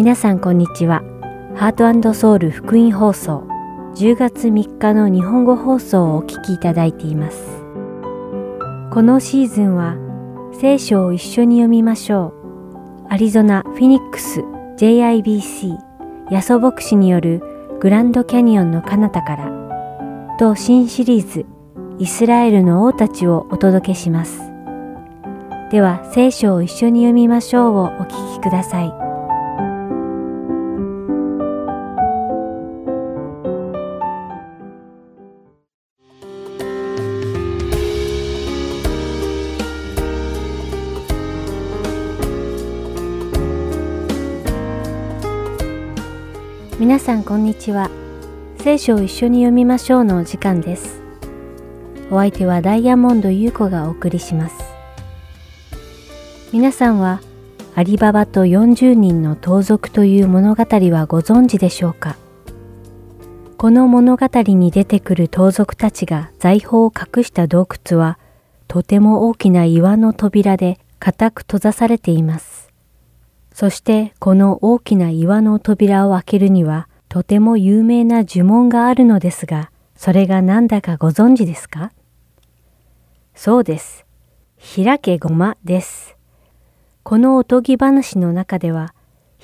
皆さんこんにちは。ハートソウル福音放送10月3日の日本語放送をお聞きいただいています。このシーズンは聖書を一緒に読みましょう。アリゾナ・フィニックス JIBC ヤソ牧師によるグランドキャニオンの彼方からと新シリーズイスラエルの王たちをお届けします。では聖書を一緒に読みましょうをお聞きください。皆さんこんにちは。聖書を一緒に読みましょうのお時間です。お相手はダイヤモンド優子がお送りします。皆さんはアリババと40人の盗賊という物語はご存知でしょうか？この物語に出てくる盗賊たちが財宝を隠した洞窟はとても大きな岩の扉で固く閉ざされています。そしてこの大きな岩の扉を開けるにはとても有名な呪文があるのですが、それが何だかご存知ですか？そうです。開けごまです。このおとぎ話の中では、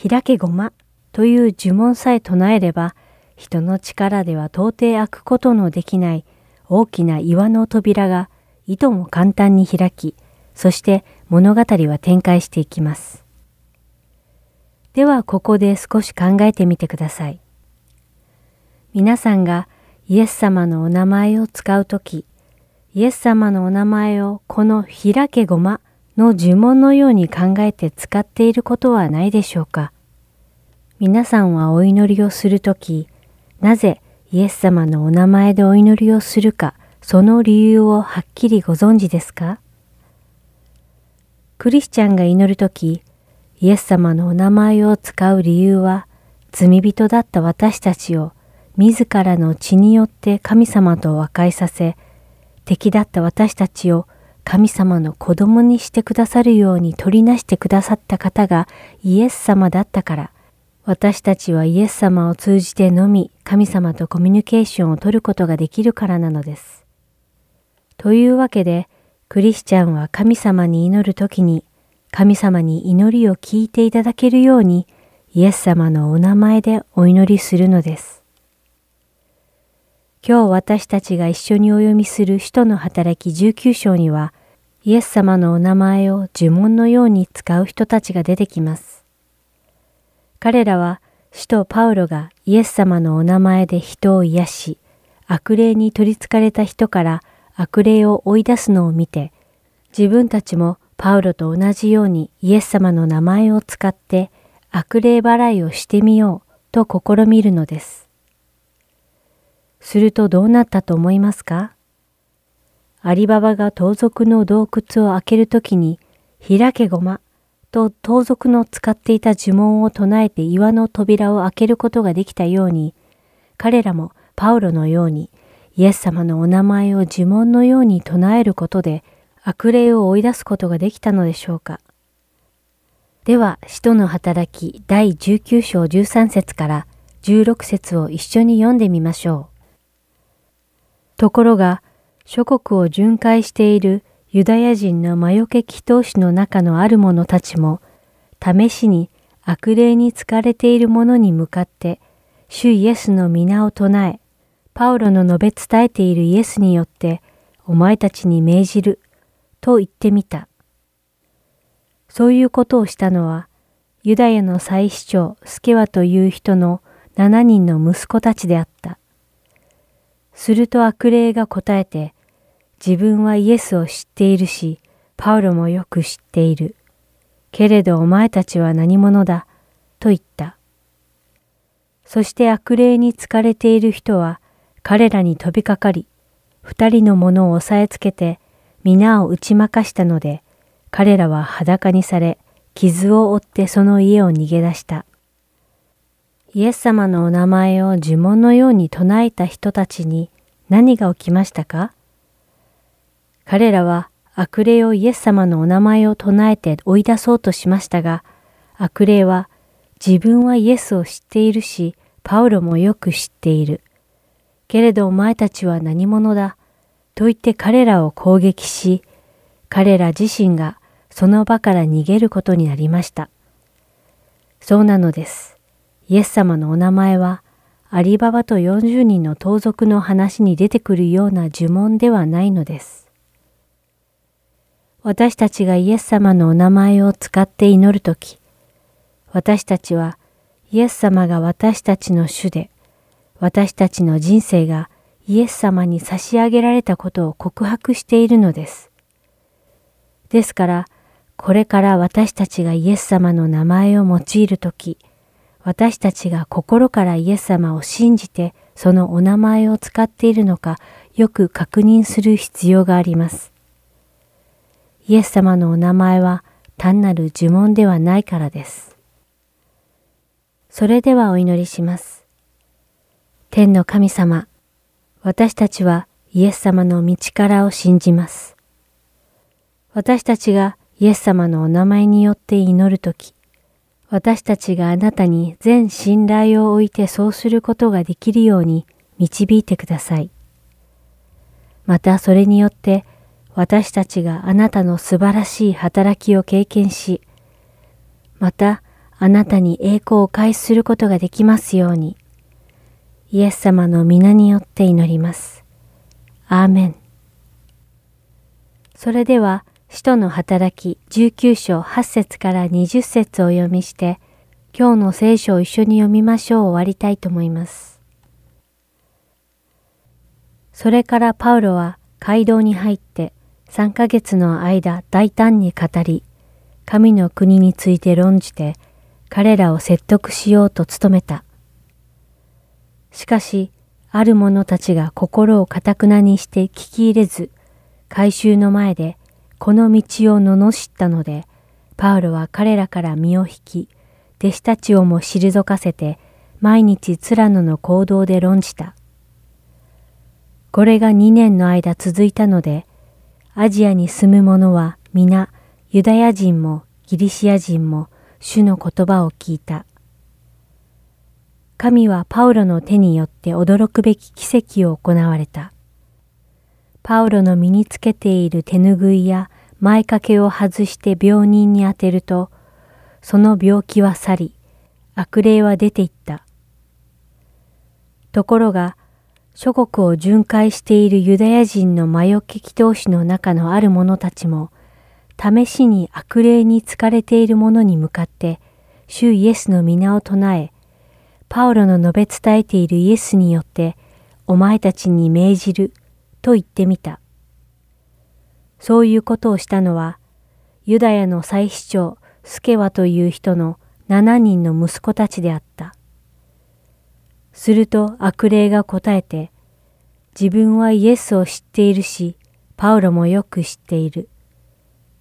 開けごまという呪文さえ唱えれば、人の力では到底開くことのできない大きな岩の扉がいとも簡単に開き、そして物語は展開していきます。ではここで少し考えてみてください。皆さんがイエス様のお名前を使うとき、イエス様のお名前をこの開けごまの呪文のように考えて使っていることはないでしょうか皆さんはお祈りをするとき、なぜイエス様のお名前でお祈りをするか、その理由をはっきりご存知ですか？クリスチャンが祈るとき、イエス様のお名前を使う理由は、罪人だった私たちを自らの血によって神様と和解させ、敵だった私たちを神様の子供にしてくださるように取りなしてくださった方がイエス様だったから、私たちはイエス様を通じてのみ神様とコミュニケーションを取ることができるからなのです。というわけで、クリスチャンは神様に祈るときに神様に祈りを聞いていただけるようにイエス様のお名前でお祈りするのです。今日私たちが一緒にお読みする使徒の働き19章にはイエス様のお名前を呪文のように使う人たちが出てきます。彼らは使徒パウロがイエス様のお名前で人を癒し、悪霊に取りつかれた人から悪霊を追い出すのを見て、自分たちもパウロと同じようにイエス様の名前を使って悪霊払いをしてみようと試みるのです。するとどうなったと思いますか？アリババが盗賊の洞窟を開けるときに開けごまと盗賊の使っていた呪文を唱えて岩の扉を開けることができたように彼らもパウロのようにイエス様のお名前を呪文のように唱えることで悪霊を追い出すことができたのでしょうかでは、使徒の働き第19章13節から16節を一緒に読んでみましょう。ところが、諸国を巡回しているユダヤ人の魔除け祈祷師の中のある者たちも、試しに悪霊に疲れている者に向かって、主イエスの皆を唱え、パウロの述べ伝えているイエスによって、お前たちに命じると言ってみた。そういうことをしたのは、ユダヤの祭司長スケワという人の7人の息子たちであった。すると悪霊が答えて、自分はイエスを知っているし、パウロもよく知っている。けれどお前たちは何者だ、と言った。そして悪霊に疲れている人は彼らに飛びかかり、二人の者を押さえつけて皆を打ち負かしたので、彼らは裸にされ、傷を負ってその家を逃げ出した。イエス様のお名前を呪文のように唱えた人たちに何が起きましたか？彼らは悪霊をイエス様のお名前を唱えて追い出そうとしましたが、悪霊は自分はイエスを知っているし、パウロもよく知っている。けれどお前たちは何者だ？と言って彼らを攻撃し、彼ら自身がその場から逃げることになりました。そうなのです。イエス様のお名前は、アリババと40人の盗賊の話に出てくるような呪文ではないのです。私たちがイエス様のお名前を使って祈るとき、私たちはイエス様が私たちの主で、私たちの人生がイエス様に差し上げられたことを告白しているのです。ですから、これから私たちがイエス様の名前を用いるとき、私たちが心からイエス様を信じてそのお名前を使っているのかよく確認する必要があります。イエス様のお名前は単なる呪文ではないからです。それではお祈りします。天の神様、私たちはイエス様の道からを信じます。私たちがイエス様のお名前によって祈るとき、私たちがあなたに全信頼を置いてそうすることができるように導いてください。またそれによって私たちがあなたの素晴らしい働きを経験し、またあなたに栄光を返することができますように、イエス様の皆によって祈ります。アーメン。それでは、使徒の働き19章8節から20節を読みして、今日の聖書を一緒に読みましょう終わりたいと思います。それからパウロは街道に入って3ヶ月の間大胆に語り、神の国について論じて彼らを説得しようと努めた。しかし、ある者たちが心をかたくなにして聞き入れず、改宗の前でこの道を罵ったので、パウロは彼らから身を引き、弟子たちをも退かせて、毎日ツラノの行動で論じた。これが2年の間続いたので、アジアに住む者は皆、ユダヤ人もギリシア人も主の言葉を聞いた。神はパウロの手によって驚くべき奇跡を行われた。パウロの身につけている手ぬぐいや前掛けを外して病人に当てると、その病気は去り、悪霊は出ていった。ところが、諸国を巡回しているユダヤ人の魔除け祈祷師の中のある者たちも、試しに悪霊に疲れている者に向かって、主イエスの皆を唱え、パウロの述べ伝えているイエスによって、お前たちに命じると言ってみた。そういうことをしたのは、ユダヤの祭司長スケワという人の7人の息子たちであった。すると悪霊が答えて、自分はイエスを知っているし、パウロもよく知っている。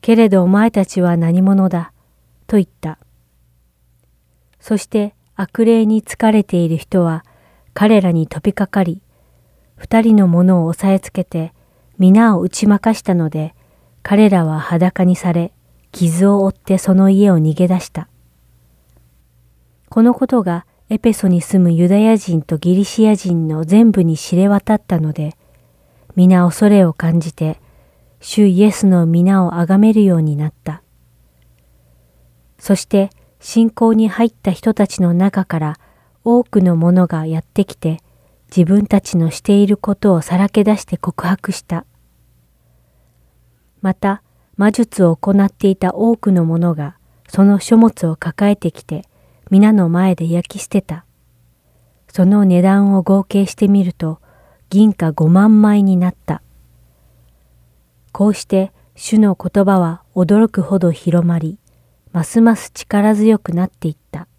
けれどお前たちは何者だ、と言った。そして悪霊に疲れている人は彼らに飛びかかり、二人の者を押さえつけて皆を打ち負かしたので、彼らは裸にされ、傷を負ってその家を逃げ出した。このことがエペソに住むユダヤ人とギリシア人の全部に知れ渡ったので、皆恐れを感じて、主イエスの皆を崇めるようになった。そして信仰に入った人たちの中から多くの者がやってきて、自分たちのしていることをさらけ出して告白した。また、魔術を行っていた多くの者がその書物を抱えてきて皆の前で焼き捨てた。その値段を合計してみると銀貨5万枚になった。こうして主の言葉は驚くほど広まり、ますます力強くなっていった。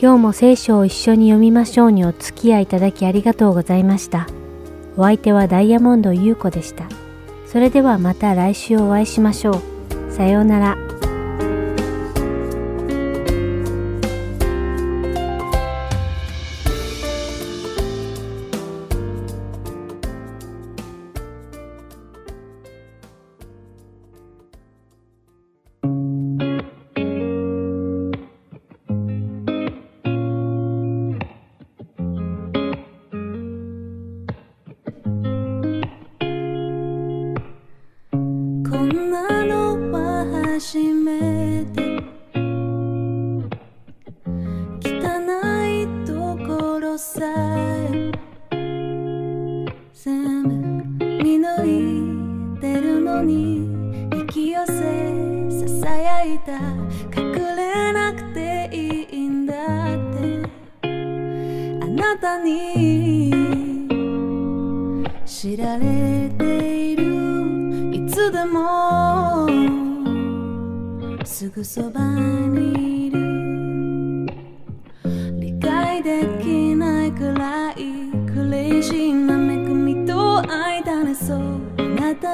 今日も聖書を一緒に読みましょうにお付き合いいただきありがとうございました。お相手はダイヤモンド優子でした。それではまた来週お会いしましょう。さようなら。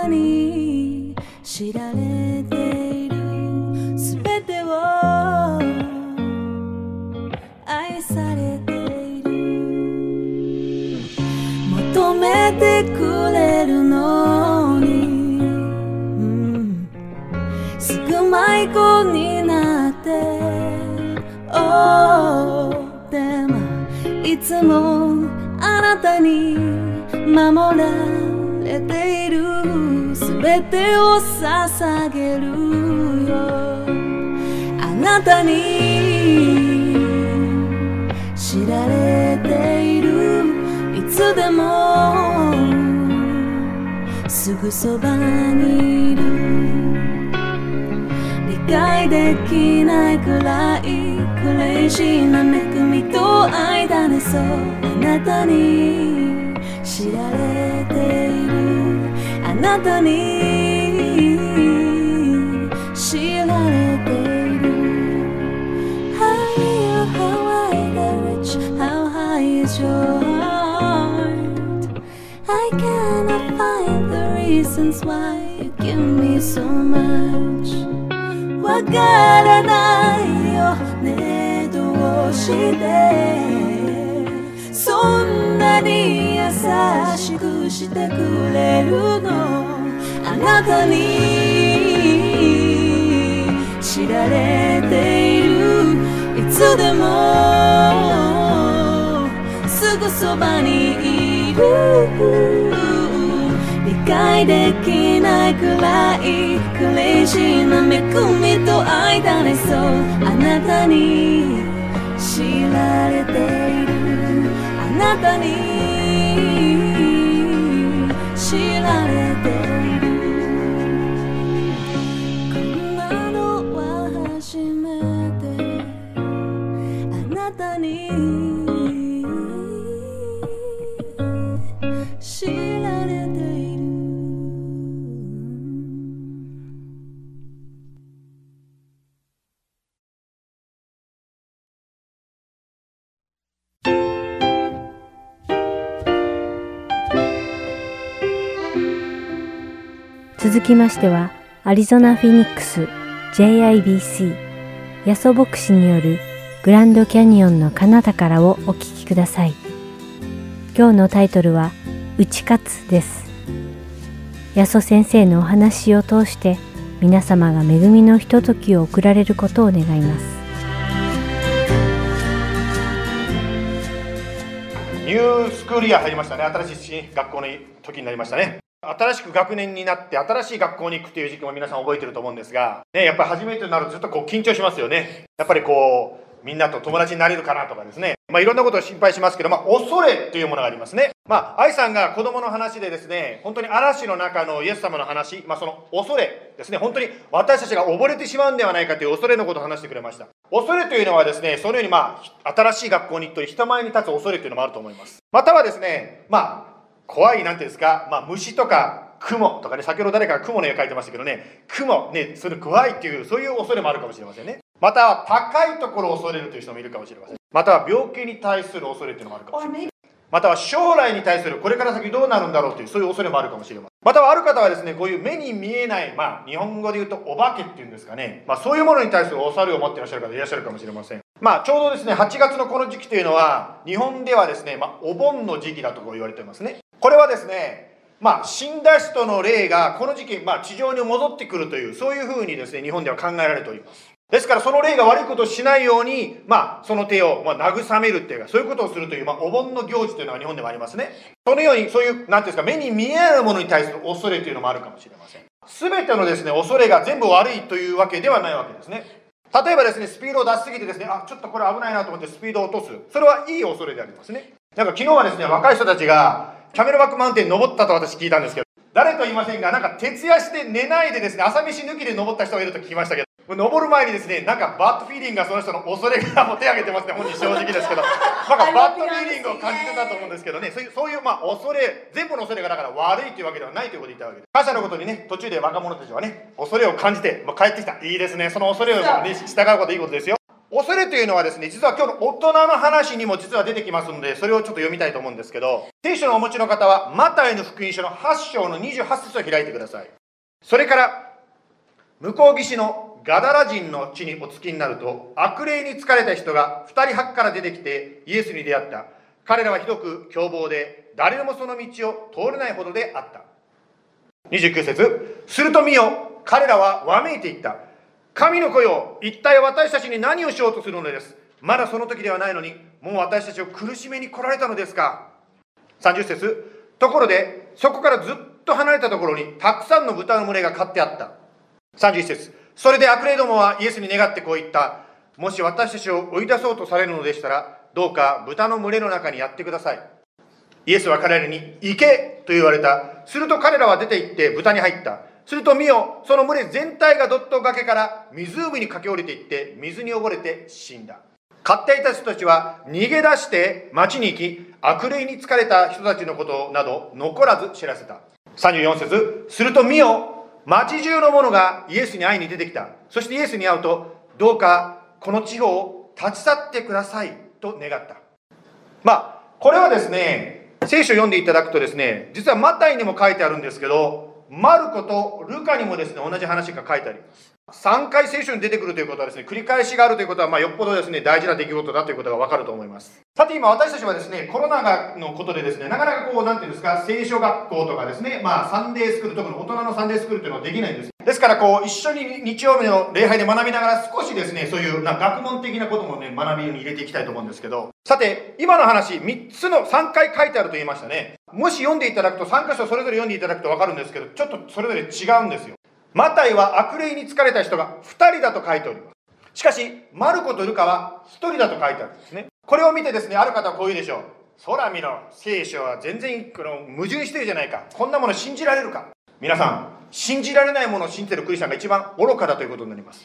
に知られている。すべてを愛されている。求めてくれるのに、うんすぐ迷子になって、oh でもいつもあなたに守られるすべてを捧げるよあなたに知られているいつでもすぐそばにいる。理解できないくらいクレイジーな恵みと愛だねそう。あなたに知られているなたに知られている How how I got rich how high is your heart I cannot find the reasons why you give me so much わからないよねどうしてそんなに優しく してくれるの。あなたに知られている。いつでも。すぐそばにいる。理解できないくらいクレイジーな恵みと愛だねそう。あなたに知られている。あなたに。知られてきましては、アリゾナ・フィニックス JIBC ヤソ牧師によるグランドキャニオンの彼方からをお聞きください。今日のタイトルは、打ち勝つです。ヤソ先生のお話を通して、皆様が恵みのひとときを送られることを願います。ニュースクールイヤー入りましたね。新しい学校の時になりましたね。新しく学年になって新しい学校に行くという時期も皆さん覚えてると思うんですが、ね、やっぱり初めてになるとずっとこう緊張しますよね。やっぱりこう、みんなと友達になれるかなとかですね。まあいろんなことを心配しますけど、まあ恐れというものがありますね。まあ愛さんが子供の話でですね、本当に嵐の中のイエス様の話、まあその恐れですね、本当に私たちが溺れてしまうんではないかという恐れのことを話してくれました。恐れというのはですね、そのようにまあ新しい学校に行って人前に立つ恐れというのもあると思います。またはですね、まあ怖いなんていうんですか、まあ虫とか雲とかね、先ほど誰かが雲の絵描いてましたけどね、雲、ね、それ怖いっていう、そういう恐れもあるかもしれませんね。または高いところを恐れるという人もいるかもしれません。または病気に対する恐れというのもあるかもしれません。または将来に対するこれから先どうなるんだろうというそういう恐れもあるかもしれません。またはある方はですね、こういう目に見えない、まあ日本語で言うとお化けっていうんですかね、まあそういうものに対する恐れを持っていらっしゃる方いらっしゃるかもしれません。まあちょうどですね、8月のこの時期というのは、日本ではですね、まあお盆の時期だと言われてますね。これはですね、まあ、死んだ人の霊がこの時期、まあ、地上に戻ってくるというそういうふうにですね日本では考えられております。ですからその霊が悪いことをしないように、まあ、その手を、まあ、慰めるっていうかそういうことをするという、まあ、お盆の行事というのが日本でもありますね。そのようにそういう何ていうんですか目に見えないものに対する恐れというのもあるかもしれません。全てのですね恐れが全部悪いというわけではないわけですね。例えばですねスピードを出しすぎてですねあちょっとこれ危ないなと思ってスピードを落とす。それはいい恐れでありますね。なんか昨日はですね若い人たちがキャメルバックマウンテン登ったと私聞いたんですけど誰と言いませんが、なんか徹夜して寝ないでですね、朝飯抜きで登った人がいると聞きましたけど、登る前にですね、なんかバッドフィーリングがその人の恐れがもう手挙げてますね、本人正直ですけど、なんかバッドフィーリングを感じてたと思うんですけどね、そういう、そういうまあ恐れ、全部の恐れがだから悪いというわけではないということで言ったわけです。感謝のことにね、途中で若者たちはね、恐れを感じて、まあ、帰ってきた。いいですね、その恐れを、ね、従うこといいことですよ。恐れというのはですね、実は今日の大人の話にも実は出てきますので、それをちょっと読みたいと思うんですけど、聖書のお持ちの方は、マタイの福音書の8章の28節を開いてください。それから、向こう岸のガダラ人の地にお着きになると、悪霊に疲れた人が2人8から出てきてイエスに出会った。彼らはひどく凶暴で、誰もその道を通れないほどであった。29節すると見よ、彼らはわめいていった。神の子よ、一体私たちに何をしようとするのです。まだその時ではないのに、もう私たちを苦しめに来られたのですか。30節ところで、そこからずっと離れたところに、たくさんの豚の群れが飼ってあった。31節それで悪霊どもはイエスに願ってこう言った。もし私たちを追い出そうとされるのでしたら、どうか豚の群れの中にやってください。イエスは彼らに、行けと言われた。すると彼らは出て行って豚に入った。すると見よ、その群れ全体がドット崖から湖に駆け下りていって、水に溺れて死んだ。飼っていた人たちは逃げ出して町に行き、悪霊に疲れた人たちのことなど残らず知らせた。34節すると見よ、町中の者がイエスに会いに出てきた。そしてイエスに会うと、どうかこの地方を立ち去ってくださいと願った。まあ、これはですね、聖書を読んでいただくとですね、実はマタイにも書いてあるんですけど、マルコとルカにもですね、同じ話が書いてあります。3回聖書に出てくるということはですね、繰り返しがあるということは、まあ、よっぽどですね、大事な出来事だということがわかると思います。さて今私たちはですね、コロナのことでですね、なかなかこう、なんていうんですか、聖書学校とかですね、まあ、サンデースクール、特に大人のサンデースクールというのはできないんです。ですから、こう、一緒に日曜日の礼拝で学びながら、少しですね、そういうな学問的なこともね、学びに入れていきたいと思うんですけど、さて、今の話、3つの、3回書いてあると言いましたね。もし読んでいただくと、3箇所それぞれ読んでいただくと分かるんですけど、ちょっとそれぞれ違うんですよ。マタイは悪霊に疲れた人が2人だと書いております。しかし、マルコとルカは1人だと書いてあるんですね。これを見てですね、ある方はこう言うでしょう。そら見ろ、聖書は全然この矛盾してるじゃないか。こんなもの信じられるか。皆さん、信じられないものを信じてるクリスチャンが一番愚かだということになります。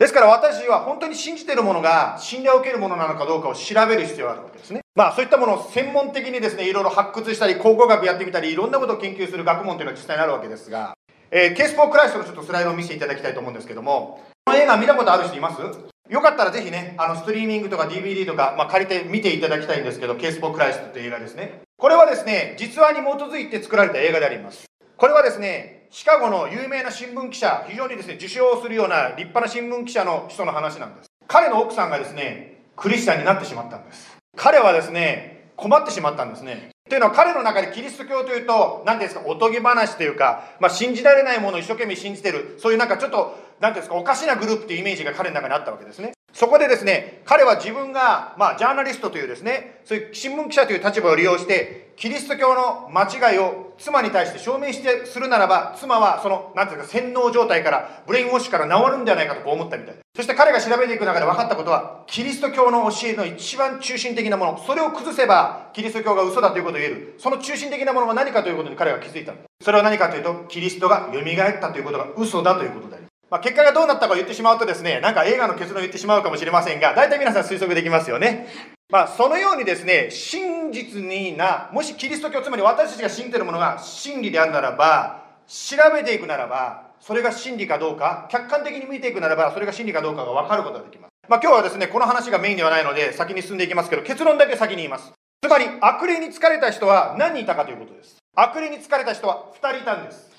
ですから私は本当に信じてるものが信頼を受けるものなのかどうかを調べる必要があるわけですね。まあそういったものを専門的にですね、いろいろ発掘したり、考古学やってみたり、いろんなことを研究する学問というのは実際にあるわけですが、えー Case for Christ のちょっとスライドを見せていただきたいと思うんですけども、この映画見たことある人います？よかったらぜひね、あのストリーミングとか DVD とか、まあ、借りて見ていただきたいんですけど、 Case for Christ という映画ですね。これはですね、実話に基づいて作られた映画であります。これはですね、シカゴの有名な新聞記者、非常にですね、受賞するような立派な新聞記者の人の話なんです。彼の奥さんがですね、クリスチャンになってしまったんです。彼はですね、困ってしまったんですね。というのは彼の中でキリスト教というと、何ですか、おとぎ話というか、まあ、信じられないものを一生懸命信じてる、そういうなんかちょっと、何て言うんですか、おかしなグループというイメージが彼の中にあったわけですね。そこでですね、彼は自分が、まあ、ジャーナリストというですね、そういう新聞記者という立場を利用して、キリスト教の間違いを妻に対して証明してするならば、妻はその、なんていうか、洗脳状態から、ブレインウォッシュから治るんじゃないかとこう思ったみたい。そして彼が調べていく中で分かったことは、キリスト教の教えの一番中心的なもの、それを崩せば、キリスト教が嘘だということを言える。その中心的なものは何かということに彼は気づいた。それは何かというと、キリストが蘇ったということが嘘だということでまあ、結果がどうなったかを言ってしまうとですね、なんか映画の結論を言ってしまうかもしれませんが、大体皆さん推測できますよね。まあ、そのようにですね、真実にな、もしキリスト教、つまり私たちが信じているものが真理であるならば、調べていくならば、それが真理かどうか、客観的に見ていくならば、それが真理かどうかが分かることができます。まあ、今日はですね、この話がメインではないので、先に進んでいきますけど、結論だけ先に言います。つまり、悪霊に疲れた人は何人いたかということです。悪霊に疲れた人は2人いたんです。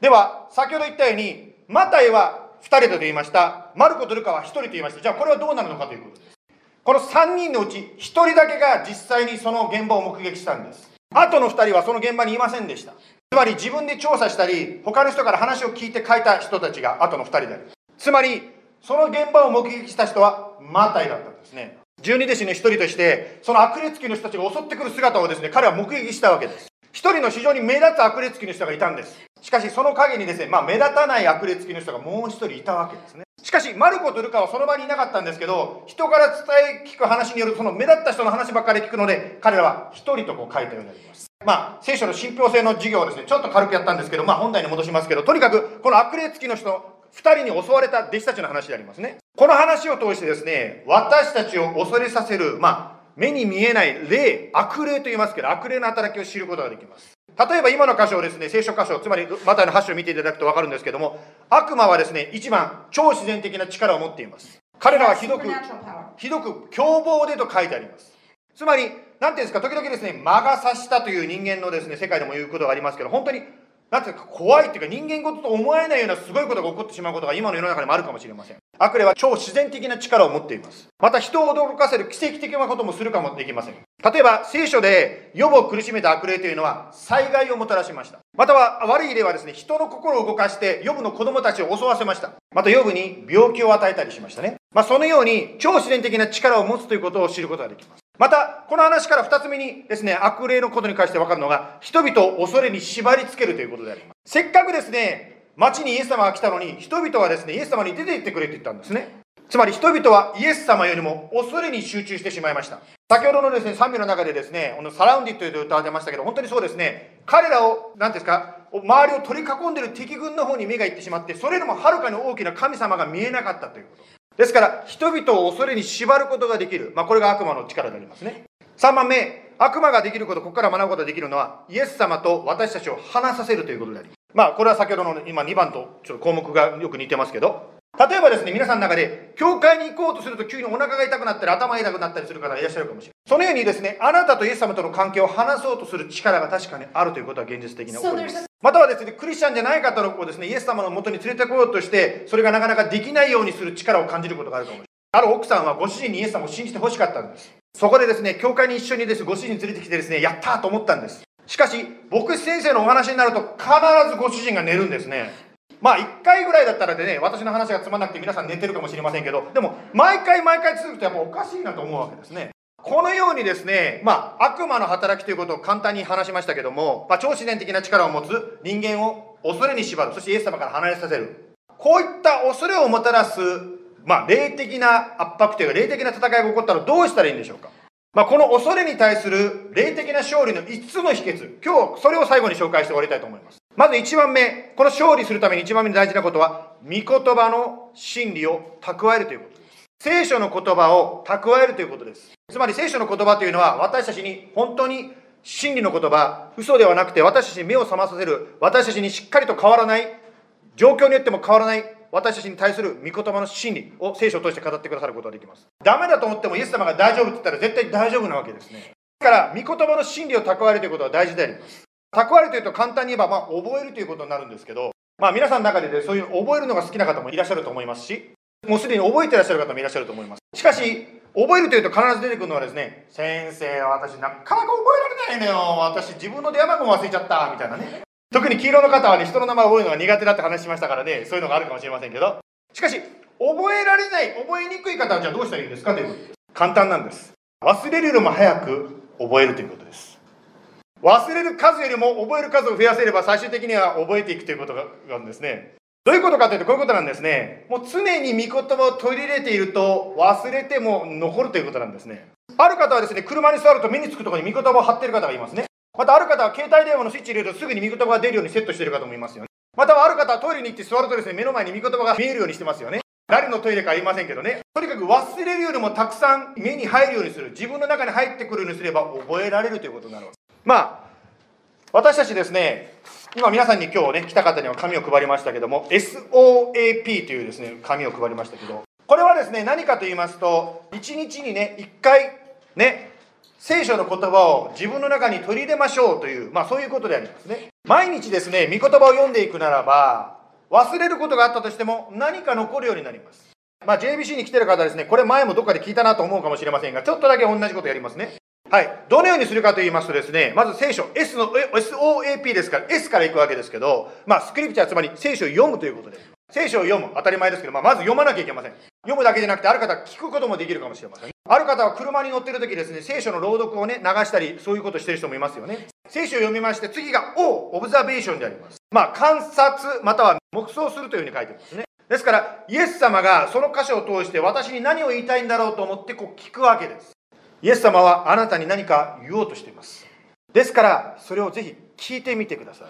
では、先ほど言ったように、マタイは2人だと言いました。マルコとルカは1人と言いました。じゃあこれはどうなるのかということです。この3人のうち1人だけが実際にその現場を目撃したんです。あとの2人はその現場にいませんでした。つまり自分で調査したり、他の人から話を聞いて書いた人たちがあとの2人である。つまり、その現場を目撃した人はマタイだったんですね。十二弟子の一人として、その悪霊つきの人たちが襲ってくる姿をですね、彼は目撃したわけです。一人の非常に目立つ悪霊つきの人がいたんです。しかしその陰にですね、まあ目立たない悪霊つきの人がもう一人いたわけですね。しかし、マルコとルカはその場にいなかったんですけど、人から伝え聞く話によるその目立った人の話ばっかり聞くので、彼らは一人とこう書いたようになります。まあ、聖書の信憑性の授業をですね、ちょっと軽くやったんですけど、まあ本題に戻しますけど、とにかく、この悪霊付きの人、二人に襲われた弟子たちの話でありますね。この話を通してですね、私たちを恐れさせる、まあ、目に見えない霊、悪霊と言いますけど、悪霊の働きを知ることができます。例えば今の箇所をですね、聖書箇所、つまりマタイの8章を見ていただくと分かるんですけども、悪魔はですね、一番超自然的な力を持っています。彼らはひどく.ひどく凶暴でと書いてあります。つまり、なんていうんですか、時々ですね、魔が差したという人間のですね、世界でも言うことがありますけど、本当に、なんていうか、怖いっていうか、人間事と思えないようなすごいことが起こってしまうことが今の世の中にもあるかもしれません。悪霊は超自然的な力を持っています。また人を驚かせる奇跡的なこともするかもできません。例えば、聖書で予防を苦しめた悪霊というのは、災害をもたらしました。または、悪い霊はですね、人の心を動かして、予部の子供たちを襲わせました。また、予部に病気を与えたりしましたね。まあ、そのように、超自然的な力を持つということを知ることができます。また、この話から二つ目にですね、悪霊のことに関して分かるのが、人々を恐れに縛り付けるということであります。せっかくですね、町にイエス様が来たのに、人々はですね、イエス様に出て行ってくれって言ったんですね。つまり人々はイエス様よりも恐れに集中してしまいました。先ほどのですね、賛美の中でですね、このサラウンディという歌われてましたけど、本当にそうですね、彼らを、なんていうんですか、周りを取り囲んでいる敵軍の方に目が行ってしまって、それよりもはるかに大きな神様が見えなかったということ。ですから、人々を恐れに縛ることができる。まあ、これが悪魔の力でありますね。3番目、悪魔ができること、ここから学ぶことができるのは、イエス様と私たちを話させるということであります。まあ、これは先ほどの今2番とちょっと項目がよく似てますけど、例えばですね、皆さんの中で、教会に行こうとすると急にお腹が痛くなったり、頭が痛くなったりする方がいらっしゃるかもしれない。そのようにですね、あなたとイエス様との関係を話そうとする力が確かにあるということは現実的に起こります。またはですね、クリスチャンじゃない方の子をですね、イエス様の元に連れてこようとして、それがなかなかできないようにする力を感じることがあるかもしれない。ある奥さんはご主人にイエス様を信じてほしかったんです。そこでですね、教会に一緒にです、ご主人連れてきてですね、やったーと思ったんです。しかし、牧師先生のお話になると必ずご主人が寝るんですね。まあ1回ぐらいだったらでね、私の話がつまんなくて皆さん寝てるかもしれませんけど、でも毎回毎回続くとやっぱおかしいなと思うわけですね。このようにですね、まあ悪魔の働きということを簡単に話しましたけども、まあ超自然的な力を持つ人間を恐れに縛る、そしてイエス様から離れさせる。こういった恐れをもたらす、まあ霊的な圧迫というか霊的な戦いが起こったらどうしたらいいんでしょうか。まあ、この恐れに対する霊的な勝利の5つの秘訣、今日それを最後に紹介して終わりたいと思います。まず1番目、この勝利するために1番目に大事なことは、御言葉の真理を蓄えるということです。聖書の言葉を蓄えるということです。つまり聖書の言葉というのは私たちに本当に真理の言葉、嘘ではなくて私たちに目を覚まさせる、私たちにしっかりと変わらない、状況によっても変わらない私たちに対する御言葉の真理を聖書を通して語ってくださることができます。ダメだと思ってもイエス様が大丈夫って言ったら絶対大丈夫なわけですね。だから、御言葉の真理を蓄えるということは大事であります。蓄えるというと簡単に言えば、まあ、覚えるということになるんですけど、まあ、皆さんの中で、ね、そういう覚えるのが好きな方もいらっしゃると思いますし、もうすでに覚えてらっしゃる方もいらっしゃると思います。しかし、覚えるというと必ず出てくるのはですね、先生、私なかなか覚えられないのよ。私、自分の電話番号忘れちゃった、みたいなね。特に黄色の方はね、人の名前を覚えるのが苦手だって話しましたからね、そういうのがあるかもしれませんけど、しかし、覚えられない、覚えにくい方はじゃあどうしたらいいんですかということです。簡単なんです。忘れるよりも早く覚えるということです。忘れる数よりも覚える数を増やせれば最終的には覚えていくということがあるんですね。どういうことかというとこういうことなんですね。もう常に御言葉を取り入れていると忘れても残るということなんですね。ある方はですね、車に座ると目につくところに御言葉を貼っている方がいますね。またある方は携帯電話のスイッチ入れるとすぐに御言葉が出るようにセットしている方もいますよね。またはある方はトイレに行って座るとですね、目の前に御言葉が見えるようにしてますよね。誰のトイレか言いませんけどね。とにかく忘れるよりもたくさん目に入るようにする。自分の中に入ってくるようにすれば覚えられるということになるわけです。まあ、私たちですね、今皆さんに今日ね、来た方には紙を配りましたけども、SOAP というですね、紙を配りましたけど、これはですね、何かと言いますと、1日にね、1回、ね、聖書の言葉を自分の中に取り入れましょうという、まあそういうことでありますね。毎日ですね、御言葉を読んでいくならば、忘れることがあったとしても何か残るようになります。まあ JBC に来てる方はですね、これ前もどっかで聞いたなと思うかもしれませんが、ちょっとだけ同じことやりますね。はい。どのようにするかと言いますとですね、まず聖書、S の、SOAP ですから、S から行くわけですけど、まあスクリプチャーつまり聖書を読むということで。聖書を読む、当たり前ですけど、まあ、まず読まなきゃいけません。読むだけじゃなくて、ある方は聞くこともできるかもしれません。ある方は車に乗ってる時ですね、聖書の朗読をね、流したり、そういうことしてる人もいますよね。聖書を読みまして、次が O、オブザベーションであります。まあ、観察、または黙想するというふうに書いてますね。ですから、イエス様がその箇所を通して私に何を言いたいんだろうと思ってこう聞くわけです。イエス様はあなたに何か言おうとしています。ですから、それをぜひ聞いてみてください。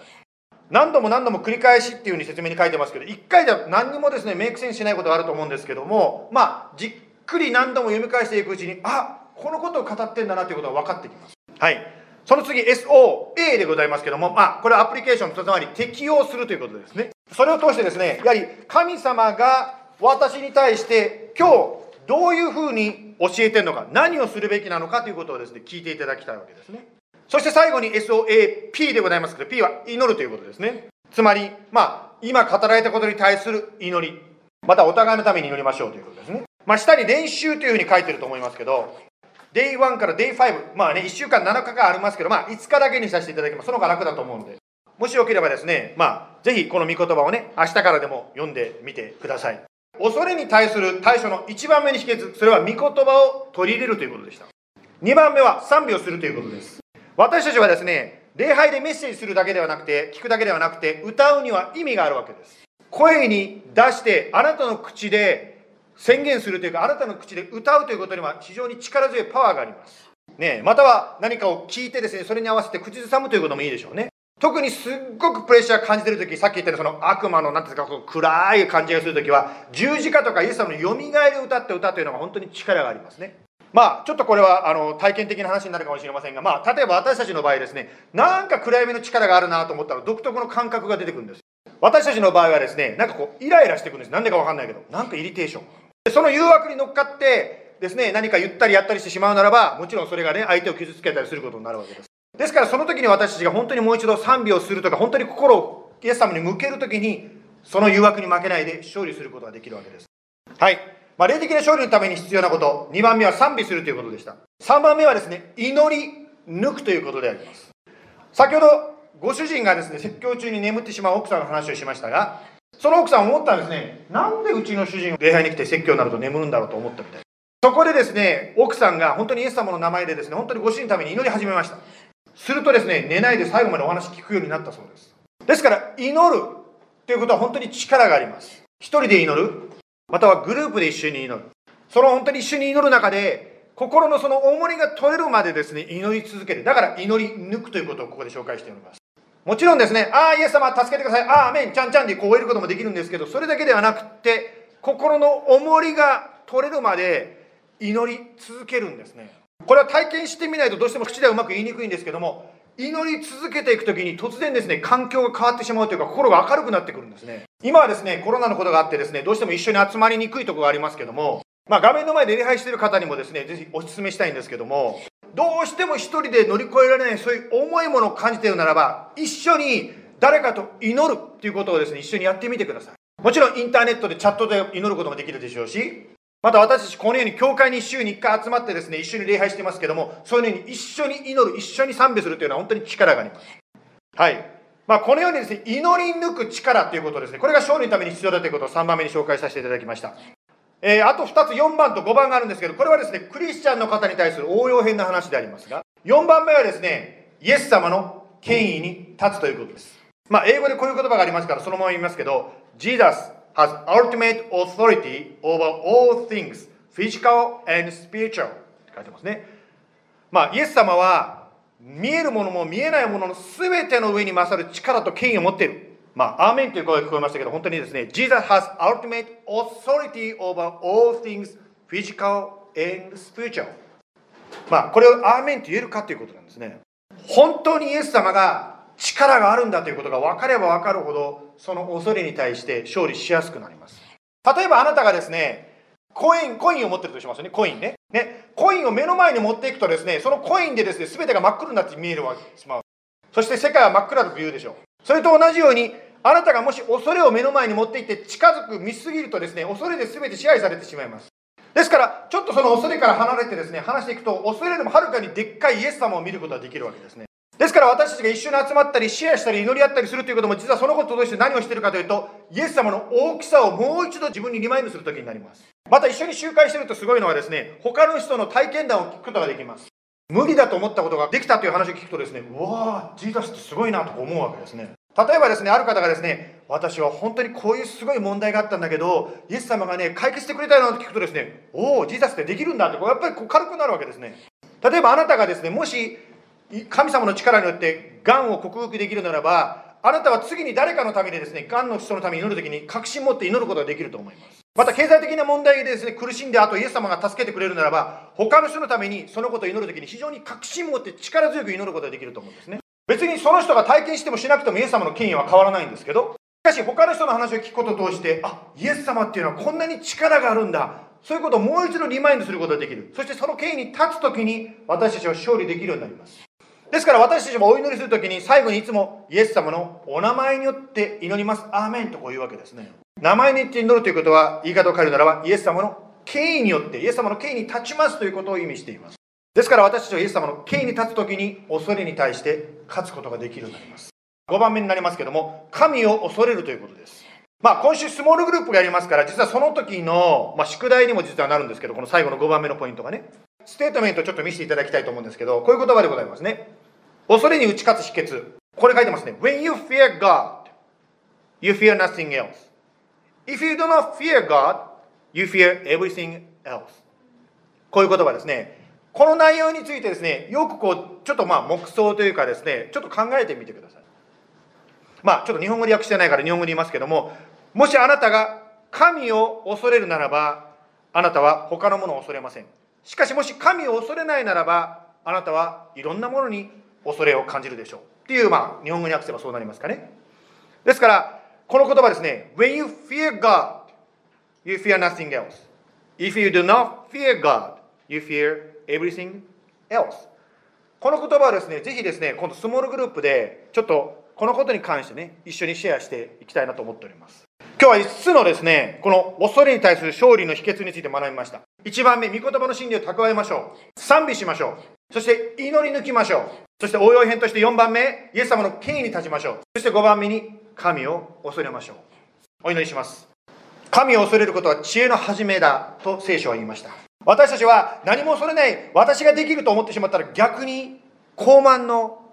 何度も何度も繰り返しっていうふうに説明に書いてますけど、一回では何にもですね、メイクセンスしないことがあると思うんですけども、まあ、じっくり何度も読み返していくうちに、あこのことを語ってんだなということが分かってきます。はい。その次、SOA でございますけども、まあ、これはアプリケーションと、つまり適用するということですね。それを通してですね、やはり神様が私に対して、今日、どういうふうに教えてるのか、何をするべきなのかということをですね、聞いていただきたいわけですね。そして最後に SOAP でございますけど、P は祈るということですね。つまり、まあ、今語られたことに対する祈り、またお互いのために祈りましょうということですね。まあ、下に練習というふうに書いてると思いますけど、Day1 から Day5、まあね、1週間7日間ありますけど、まあ、5日だけにさせていただきます。その方が楽だと思うので、もしよければですね、まあ、ぜひこの御言葉をね、明日からでも読んでみてください。恐れに対する対処の1番目に秘訣、それは御言葉を取り入れるということでした。2番目は賛美をするということです。私たちはですね、礼拝でメッセージするだけではなくて、聞くだけではなくて、歌うには意味があるわけです。声に出して、あなたの口で宣言するというか、あなたの口で歌うということには非常に力強いパワーがあります。ね、または何かを聞いてですね、それに合わせて口ずさむということもいいでしょうね。特にすっごくプレッシャー感じてるとき、さっき言ったようにその悪魔の、なんていうか、こう暗い感じがするときは、十字架とかイエス様の蘇りを歌って歌というのが本当に力がありますね。まあ、ちょっとこれはあの体験的な話になるかもしれませんが、まあ、例えば私たちの場合ですね、なんか暗闇の力があるなと思ったら独特の感覚が出てくるんです。私たちの場合はですね、なんかこう、イライラしてくるんです。なんでかわかんないけど、なんかイリテーション。でその誘惑に乗っかってですね、何か言ったりやったりしてしまうならば、もちろんそれがね、相手を傷つけたりすることになるわけです。ですからその時に私たちが本当にもう一度賛美をするとか、本当に心をイエス様に向ける時に、その誘惑に負けないで勝利することができるわけです。はい。まあ、霊的な勝利のために必要なこと、2番目は賛美するということでした。3番目はですね、祈り抜くということであります。先ほど、ご主人がですね、説教中に眠ってしまう奥さんの話をしましたが、その奥さん思ったんですね、なんでうちの主人、礼拝に来て説教になると眠るんだろうと思ったみたい。そこでですね、奥さんが本当にイエス様の名前でですね、本当にご主人のために祈り始めました。するとですね、寝ないで最後までお話聞くようになったそうです。ですから、祈るということは本当に力があります。一人で祈る、またはグループで一緒に祈る。その本当に一緒に祈る中で、心のその重りが取れるまでですね、祈り続ける。だから祈り抜くということをここで紹介しております。もちろんですね、ああ、イエス様助けてください、ああ、アメン、ちゃんちゃんでこう終えることもできるんですけど、それだけではなくて、心の重りが取れるまで祈り続けるんですね。これは体験してみないとどうしても口ではうまく言いにくいんですけども、祈り続けていくときに突然ですね、環境が変わってしまうというか、心が明るくなってくるんですね。今はですね、コロナのことがあってですね、どうしても一緒に集まりにくいところがありますけども、まあ画面の前で礼拝している方にもですね、ぜひお勧めしたいんですけども、どうしても一人で乗り越えられないそういう重いものを感じているならば、一緒に誰かと祈るっていうことをですね、一緒にやってみてください。もちろんインターネットでチャットで祈ることもできるでしょうし、また私たちこのように教会に週に1回集まってですね、一緒に礼拝してますけども、そういうように一緒に祈る、一緒に賛美するというのは本当に力があります。はい。まあ、このようにですね、祈り抜く力ということですね、これが勝利のために必要だということを3番目に紹介させていただきました。えーあと2つ4番と5番があるんですけど、これはですね、クリスチャンの方に対する応用編の話でありますが、4番目はですね、イエス様の権威に立つということです。まあ、英語でこういう言葉がありますから、そのまま言いますけど、Jesus has ultimate authority over all things, physical and spiritual って書いてますね。まあ、イエス様は見えるものも見えないものの全ての上に勝る力と権威を持っている。まあ、アーメンという声が聞こえましたけど、本当にですね、Jesus has ultimate authority over all things physical and spiritual。まあ、これをアーメンと言えるかということなんですね。本当にイエス様が力があるんだということが分かれば分かるほど、その恐れに対して勝利しやすくなります。例えばあなたがですね、コイン、コインを持ってるとしますよね、コインね。ね、コインを目の前に持っていくとですね、そのコインでですね、全てが真っ黒になって見えるわけしまう。そして世界は真っ暗だと言うでしょう。それと同じように、あなたがもし恐れを目の前に持っていって近づく見すぎるとですね、恐れで全て支配されてしまいます。ですから、ちょっとその恐れから離れてですね、話していくと、恐れよりもはるかにでっかいイエス様を見ることができるわけですね。ですから私たちが一緒に集まったり、シェアしたり、祈り合ったりするということも、実はそのこととして何をしているかというと、イエス様の大きさをもう一度自分にリマインドするときになります。また一緒に集会しているとすごいのはですね、他の人の体験談を聞くことができます。無理だと思ったことができたという話を聞くとですね、うわー、ジーザスってすごいなと思うわけですね。例えばですね、ある方がですね、私は本当にこういうすごい問題があったんだけどイエス様がね解決してくれたよって聞くとですねおおジーザスってできるんだってやっぱりこう軽くなるわけですね例えばあなたがですねもし神様の力によってがんを克服できるならばあなたは次に誰かのためにですねがんの人のために祈る時に確信持って祈ることができると思います。また経済的な問題でですね苦しんであとイエス様が助けてくれるならば他の人のためにそのことを祈る時に非常に確信持って力強く祈ることができると思うんですね。別にその人が体験してもしなくてもイエス様の権威は変わらないんですけどしかし他の人の話を聞くことを通してあイエス様っていうのはこんなに力があるんだ。そういうことをもう一度リマインドすることができる。そしてその権威に立つ時に私たちは勝利できるようになります。ですから私たちもお祈りする時に最後にいつもイエス様のお名前によって祈ります。アーメンとこういうわけですね。名前によって祈るということは言い方を変えるならばイエス様の権威によってイエス様の権威に立ちますということを意味しています。ですから私たちはイエス様の権威に立つ時に恐れに対して勝つことができるようになります。5番目になりますけども神を恐れるということです。まあ今週スモールグループがやりますから実はその時の、宿題にも実はなるんですけどこの最後の5番目のポイントがね。ステートメントをちょっと見せていただきたいと思うんですけどこういう言葉でございますね。恐れに打ち勝つ秘訣。これ書いてますね。When you fear God you fear nothing else. If you do not fear God you fear everything else. こういう言葉ですね。この内容についてですねよくこうちょっとまあ黙想というかですねちょっと考えてみてください。まあちょっと日本語で訳してないから日本語で言いますけどももしあなたが神を恐れるならばあなたは他のものを恐れません。しかしもし神を恐れないならばあなたはいろんなものに恐れを感じるでしょう。っていうまあ日本語に訳せばそうなりますかね。ですからこの言葉ですね When you fear God you fear nothing else. If you do not fear God you fear everything else. この言葉をですねぜひですね今度スモールグループでちょっとこのことに関してね一緒にシェアしていきたいなと思っております。今日は5つのですねこの恐れに対する勝利の秘訣について学びました。1番目御言葉の真理を蓄えましょう。賛美しましょう。そして祈り抜きましょう。そして応用編として4番目イエス様の権威に立ちましょう。そして5番目に神を恐れましょう。お祈りします。神を恐れることは知恵の始めだと聖書は言いました。私たちは何も恐れない。私ができると思ってしまったら逆に傲慢の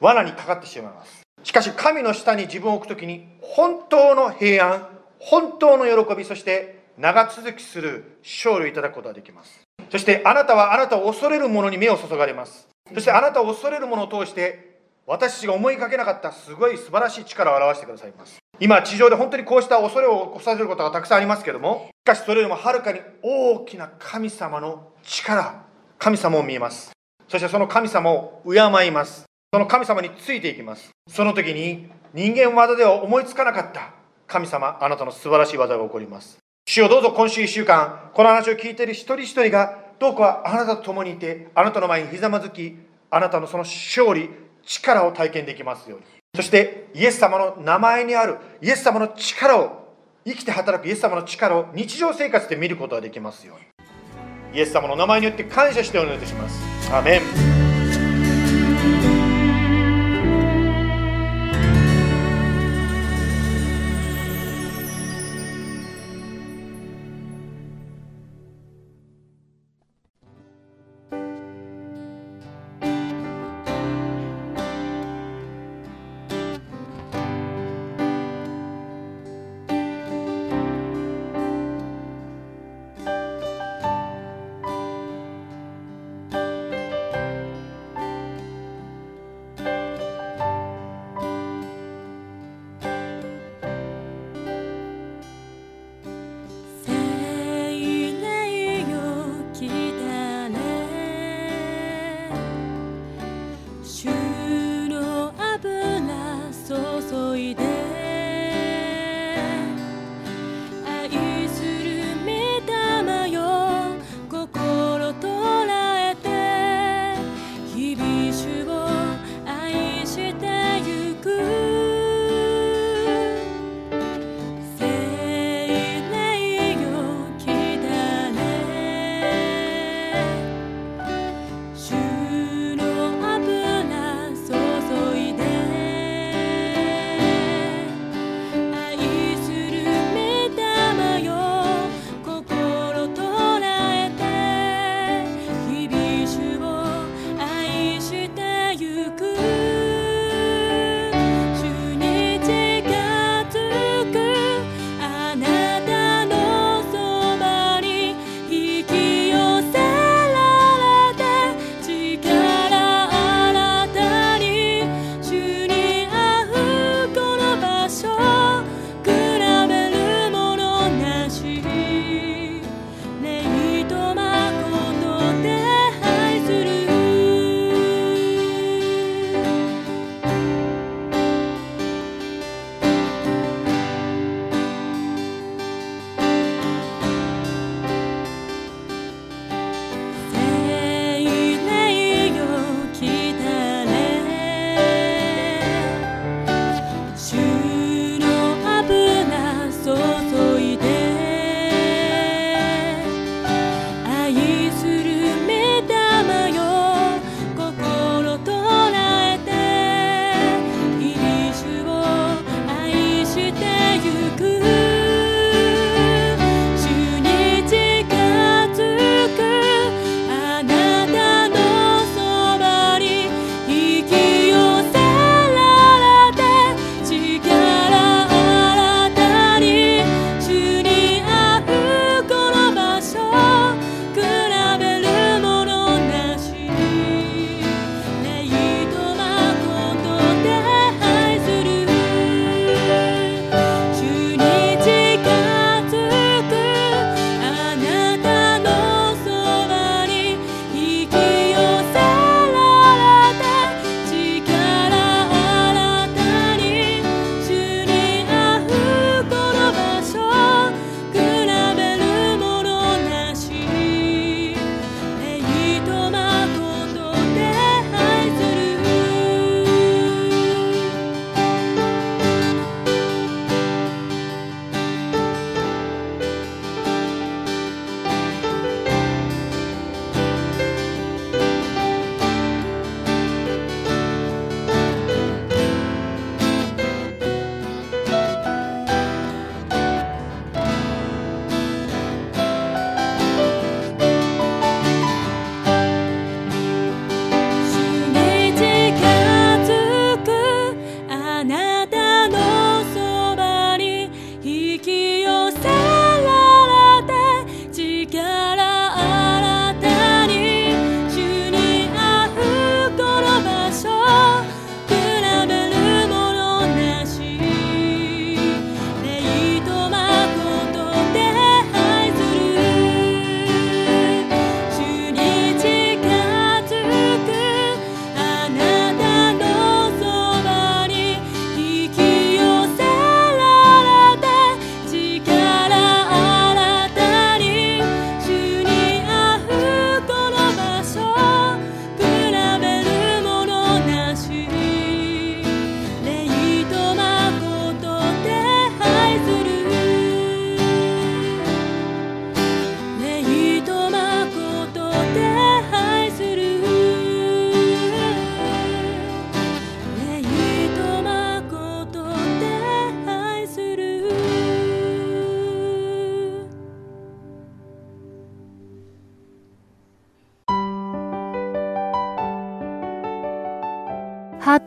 罠にかかってしまいます。しかし神の下に自分を置くときに本当の平安本当の喜びそして長続きする勝利をいただくことができます。そしてあなたはあなたを恐れる者に目を注がれます。そしてあなたを恐れる者を通して私たちが思いかけなかったすごい素晴らしい力を表してくださいます。今地上で本当にこうした恐れを起こさせることがたくさんありますけどもしかしそれよりもはるかに大きな神様の力神様を見えます。そしてその神様を敬います。その神様についていきます。その時に人間技では思いつかなかった。神様あなたの素晴らしい技が起こります。主よどうぞ今週1週間この話を聞いている一人一人がどうかあなたと共にいてあなたの前にひざまずきあなたのその勝利力を体験できますように。そしてイエス様の名前にあるイエス様の力を生きて働くイエス様の力を日常生活で見ることができますように。イエス様の名前によって感謝してお願いいたします。アメン。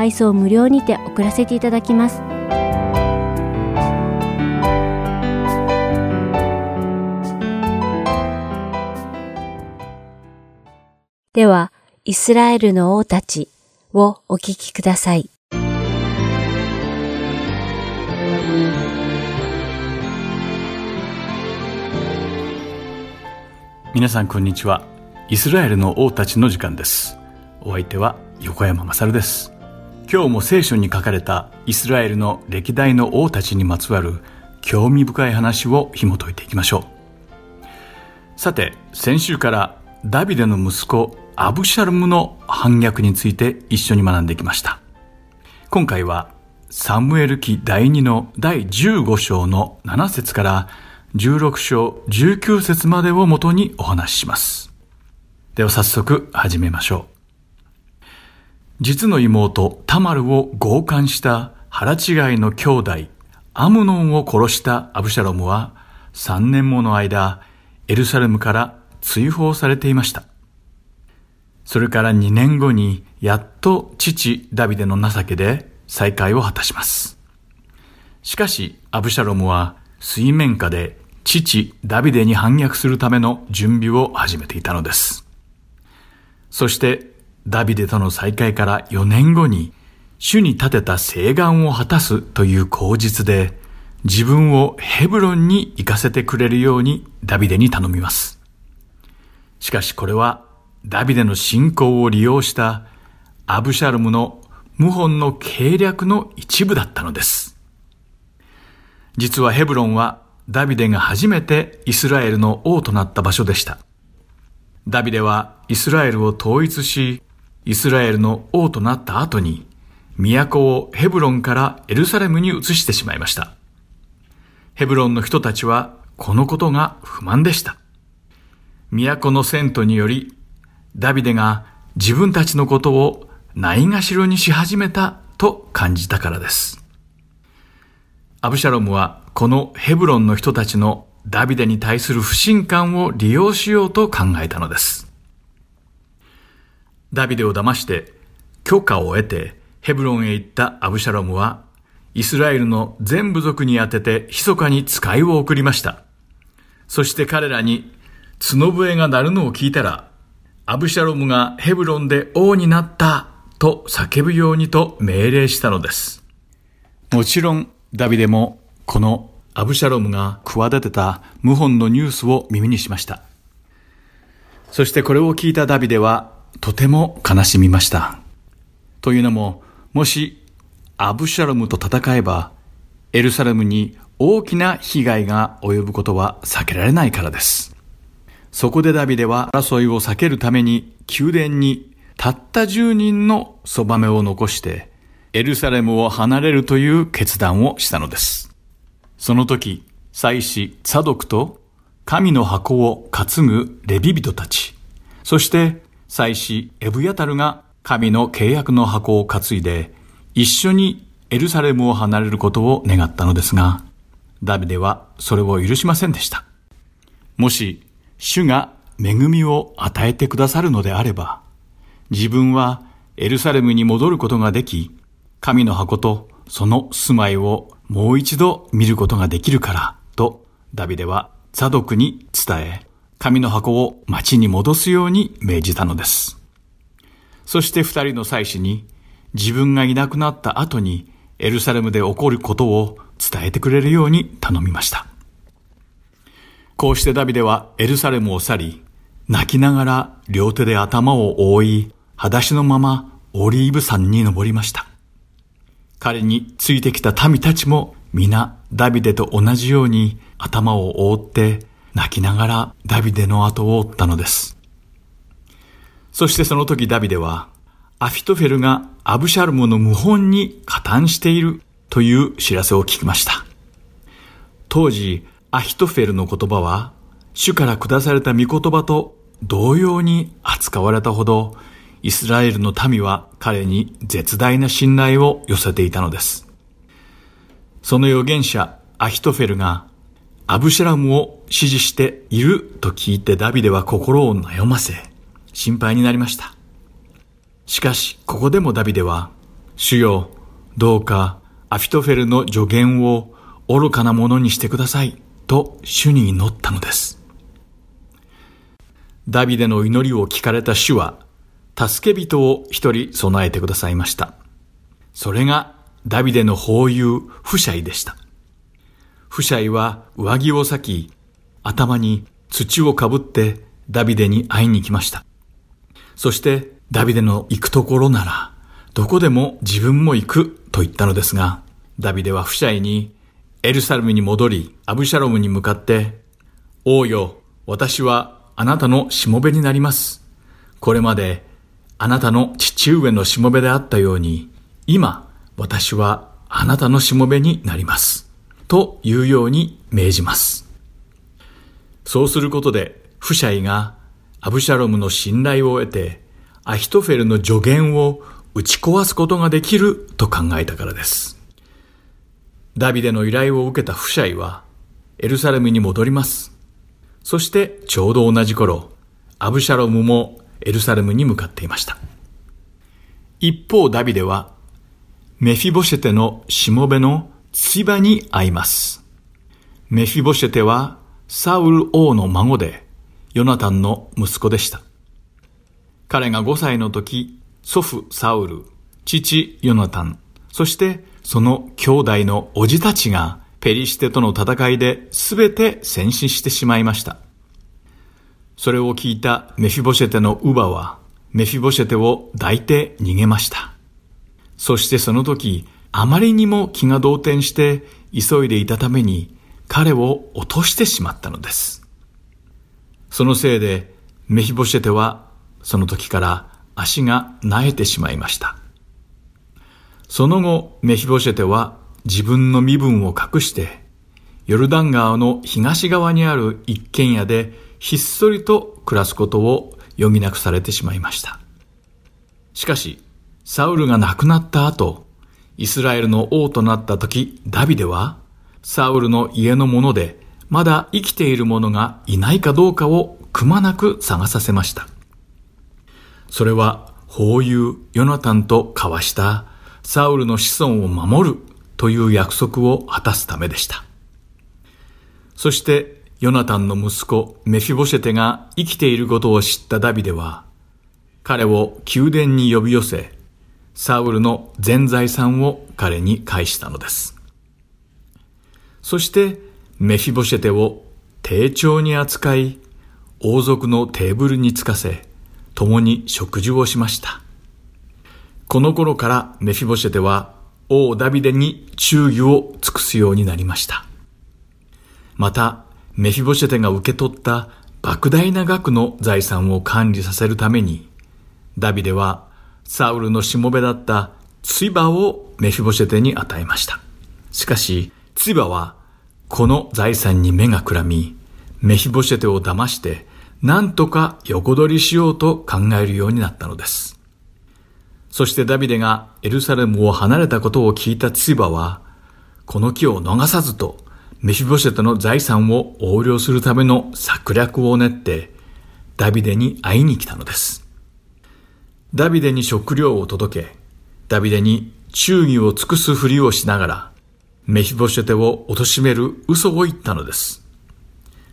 配送無料にて送らせていただきますでは、イスラエルの王たちをお聞きください。皆さんこんにちは。イスラエルの王たちの時間です。お相手は横山まさるです。今日も聖書に書かれたイスラエルの歴代の王たちにまつわる興味深い話を紐解いていきましょう。さて、先週からダビデの息子アブシャルムの反逆について一緒に学んできました。今回はサムエル記第2の第15章の7節から16章19節までをもとにお話しします。では早速始めましょう。実の妹タマルを強姦した腹違いの兄弟アムノンを殺したアブシャロムは3年もの間エルサレムから追放されていました。それから2年後にやっと父ダビデの情けで再会を果たします。しかしアブシャロムは水面下で父ダビデに反逆するための準備を始めていたのです。そしてダビデとの再会から4年後に主に立てた誓願を果たすという口実で自分をヘブロンに行かせてくれるようにダビデに頼みます。しかしこれはダビデの信仰を利用したアブシャルムの謀反の計略の一部だったのです。実はヘブロンはダビデが初めてイスラエルの王となった場所でした。ダビデはイスラエルを統一し、イスラエルの王となった後に、都をヘブロンからエルサレムに移してしまいました。ヘブロンの人たちはこのことが不満でした。都の遷都により、ダビデが自分たちのことをないがしろにし始めたと感じたからです。アブシャロムはこのヘブロンの人たちのダビデに対する不信感を利用しようと考えたのです。ダビデを騙して許可を得てヘブロンへ行ったアブシャロムはイスラエルの全部族に宛てて密かに使いを送りました。そして彼らに角笛が鳴るのを聞いたらアブシャロムがヘブロンで王になったと叫ぶようにと命令したのです。もちろんダビデもこのアブシャロムが企てた謀反のニュースを耳にしました。そしてこれを聞いたダビデはとても悲しみました。というのも、もしアブシャロムと戦えば、エルサレムに大きな被害が及ぶことは避けられないからです。そこでダビデは争いを避けるために宮殿にたった10人のそばめを残してエルサレムを離れるという決断をしたのです。その時、祭司サドクと神の箱を担ぐレビ人たち、そして祭司エブヤタルが神の契約の箱を担いで一緒にエルサレムを離れることを願ったのですが、ダビデはそれを許しませんでした。もし主が恵みを与えてくださるのであれば、自分はエルサレムに戻ることができ、神の箱とその住まいをもう一度見ることができるから、とダビデはザドクに伝え、神の箱を町に戻すように命じたのです。そして二人の祭司に、自分がいなくなった後にエルサレムで起こることを伝えてくれるように頼みました。こうしてダビデはエルサレムを去り、泣きながら両手で頭を覆い、裸足のままオリーブ山に登りました。彼についてきた民たちも皆ダビデと同じように頭を覆って泣きながらダビデの後を追ったのです。そしてその時ダビデはアフィトフェルがアブシャルムの謀反に加担しているという知らせを聞きました。当時、アヒトフェルの言葉は、主から下された御言葉と同様に扱われたほど、イスラエルの民は彼に絶大な信頼を寄せていたのです。その預言者アヒトフェルがアブシャラムを支持していると聞いてダビデは心を悩ませ、心配になりました。しかし、ここでもダビデは、主よ、どうかアフィトフェルの助言を愚かなものにしてください、と主に祈ったのです。ダビデの祈りを聞かれた主は、助け人を一人備えてくださいました。それがダビデの法友、フシャイでした。フシャイは上着を裂き、頭に土をかぶってダビデに会いに来ました。そしてダビデの行くところなら、どこでも自分も行くと言ったのですが、ダビデはフシャイにエルサレムに戻り、アブシャロムに向かって、王よ、私はあなたのしもべになります。これまであなたの父上のしもべであったように、今、私はあなたのしもべになります。というように命じます。そうすることで、フシャイがアブシャロムの信頼を得て、アヒトフェルの助言を打ち壊すことができると考えたからです。ダビデの依頼を受けたフシャイは、エルサレムに戻ります。そしてちょうど同じ頃、アブシャロムもエルサレムに向かっていました。一方ダビデは、メフィボシェテのしもべのツバに会います。メフィボシェテはサウル王の孫で、ヨナタンの息子でした。彼が5歳の時、祖父サウル、父ヨナタン、そしてその兄弟の叔父たちがペリシテとの戦いで全て戦死してしまいました。それを聞いたメフィボシェテの乳母は、メフィボシェテを抱いて逃げました。そしてその時、あまりにも気が動転して急いでいたために、彼を落としてしまったのです。そのせいで、メフィボシェテは、その時から足が苗えてしまいました。その後、メフィボシェテは自分の身分を隠して、ヨルダン川の東側にある一軒家でひっそりと暮らすことを余儀なくされてしまいました。しかし、サウルが亡くなった後、イスラエルの王となった時、ダビデは、サウルの家の者で、まだ生きている者がいないかどうかをくまなく探させました。それは、法友ヨナタンと交わしたサウルの子孫を守るという約束を果たすためでした。そして、ヨナタンの息子メフィボシェテが生きていることを知ったダビデは、彼を宮殿に呼び寄せ、サウルの全財産を彼に返したのです。そして、メフィボシェテを丁重に扱い、王族のテーブルにつかせ、共に食事をしました。この頃からメフィボシェテは王ダビデに忠義を尽くすようになりました。また、メフィボシェテが受け取った莫大な額の財産を管理させるために、ダビデはサウルのしもべだったツイバをメフィボシェテに与えました。しかし、ツイバはこの財産に目がくらみ、メフィボシェテを騙して、何とか横取りしようと考えるようになったのです。そしてダビデがエルサレムを離れたことを聞いたツイバは、この木を逃さずと、メフィボシェテの財産を横領するための策略を練って、ダビデに会いに来たのです。ダビデに食料を届け、ダビデに忠義を尽くすふりをしながら、メフィボシェテを貶める嘘を言ったのです。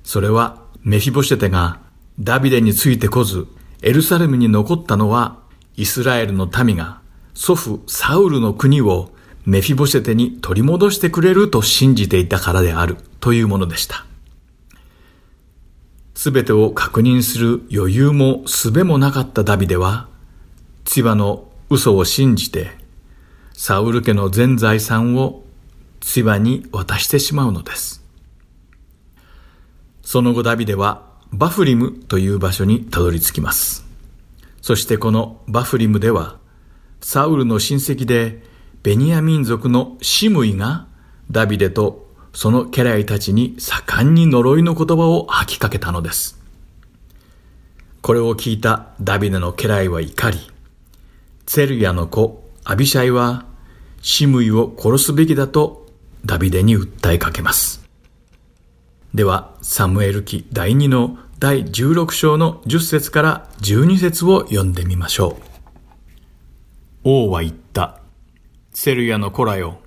それはメフィボシェテがダビデについてこず、エルサレムに残ったのは、イスラエルの民が祖父サウルの国をメフィボシェテに取り戻してくれると信じていたからであるというものでした。すべてを確認する余裕も術もなかったダビデは、千葉の嘘を信じて、サウル家の全財産を千葉に渡してしまうのです。その後ダビデはバフリムという場所にたどり着きます。そしてこのバフリムでは、サウルの親戚でベニヤ民族のシムイがダビデとその家来たちに盛んに呪いの言葉を吐きかけたのです。これを聞いたダビデの家来は怒り、ツェルヤの子アビシャイはシムイを殺すべきだとダビデに訴えかけます。では、サムエル記第2の第16章の10節から12節を読んでみましょう。王は言った。セルヤの子らよ。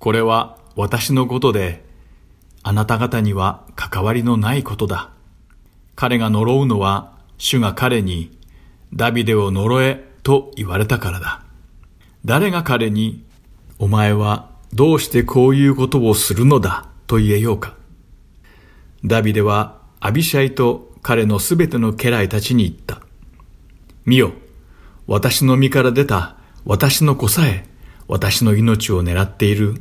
これは私のことで、あなた方には関わりのないことだ。彼が呪うのは、主が彼に、ダビデを呪えと言われたからだ。誰が彼に、お前はどうしてこういうことをするのだと言えようか。ダビデはアビシャイと彼のすべての家来たちに言った。見よ、私の身から出た私の子さえ私の命を狙っている。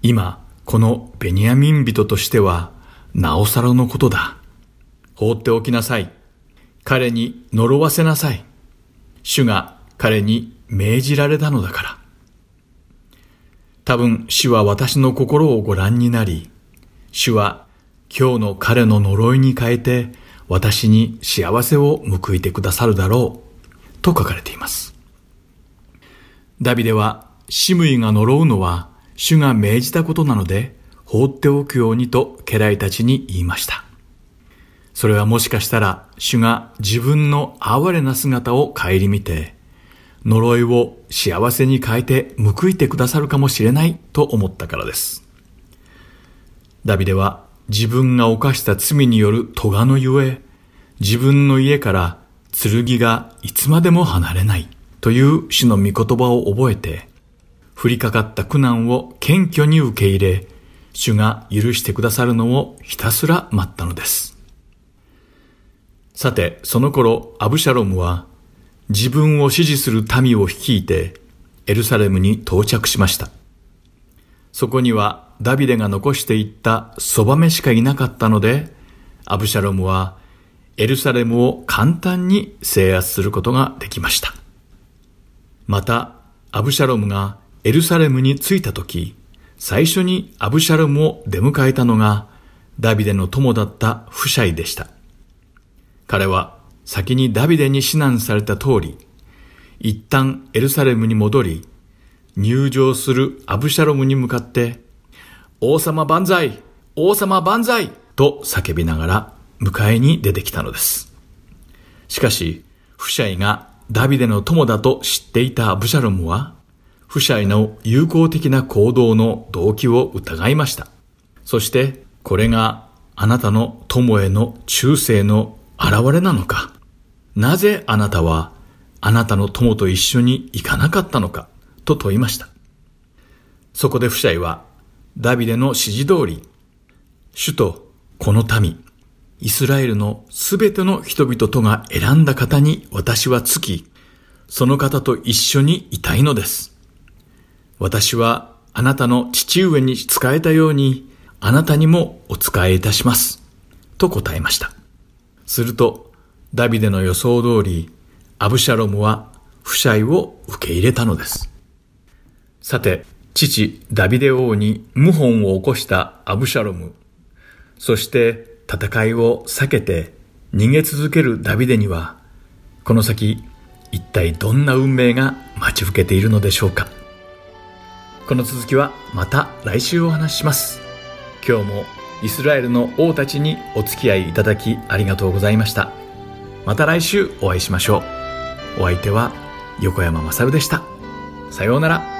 今、このベニヤミン人としては、なおさらのことだ。放っておきなさい。彼に呪わせなさい。主が彼に命じられたのだから。多分主は私の心をご覧になり、主は今日の彼の呪いに変えて私に幸せを報いてくださるだろう、と書かれています。ダビデは、シムイが呪うのは主が命じたことなので放っておくようにと家来たちに言いました。それはもしかしたら主が自分の哀れな姿を顧みて呪いを幸せに変えて報いてくださるかもしれないと思ったからです。ダビデは自分が犯した罪による咎のゆえ、自分の家から剣がいつまでも離れないという主の御言葉を覚えて、降りかかった苦難を謙虚に受け入れ、主が許してくださるのをひたすら待ったのです。さて、その頃、アブシャロムは自分を支持する民を率いてエルサレムに到着しました。そこにはダビデが残していったそばめしかいなかったので、アブシャロムはエルサレムを簡単に制圧することができました。また、アブシャロムがエルサレムに着いた時、最初にアブシャロムを出迎えたのがダビデの友だったフシャイでした。彼は先にダビデに指南された通り、一旦エルサレムに戻り、入場するアブシャロムに向かって、王様万歳王様万歳と叫びながら迎えに出てきたのです。しかし、フシャイがダビデの友だと知っていたアブシャロムは、フシャイの友好的な行動の動機を疑いました。そして、これがあなたの友への忠誠の現れなのか？なぜあなたはあなたの友と一緒に行かなかったのか？と問いました。そこでフシャイはダビデの指示通り、主とこの民、イスラエルのすべての人々とが選んだ方に私はつき、その方と一緒にいたいのです。私はあなたの父上に仕えたように、あなたにもお仕えいたします。と答えました。すると、ダビデの予想通り、アブシャロムは不シを受け入れたのです。さて、父ダビデ王に謀反を起こしたアブシャロム、そして戦いを避けて逃げ続けるダビデには、この先一体どんな運命が待ち受けているのでしょうか。この続きはまた来週お話しします。今日もイスラエルの王たちにお付き合いいただきありがとうございました。また来週お会いしましょう。お相手は横山まさるでした。さようなら。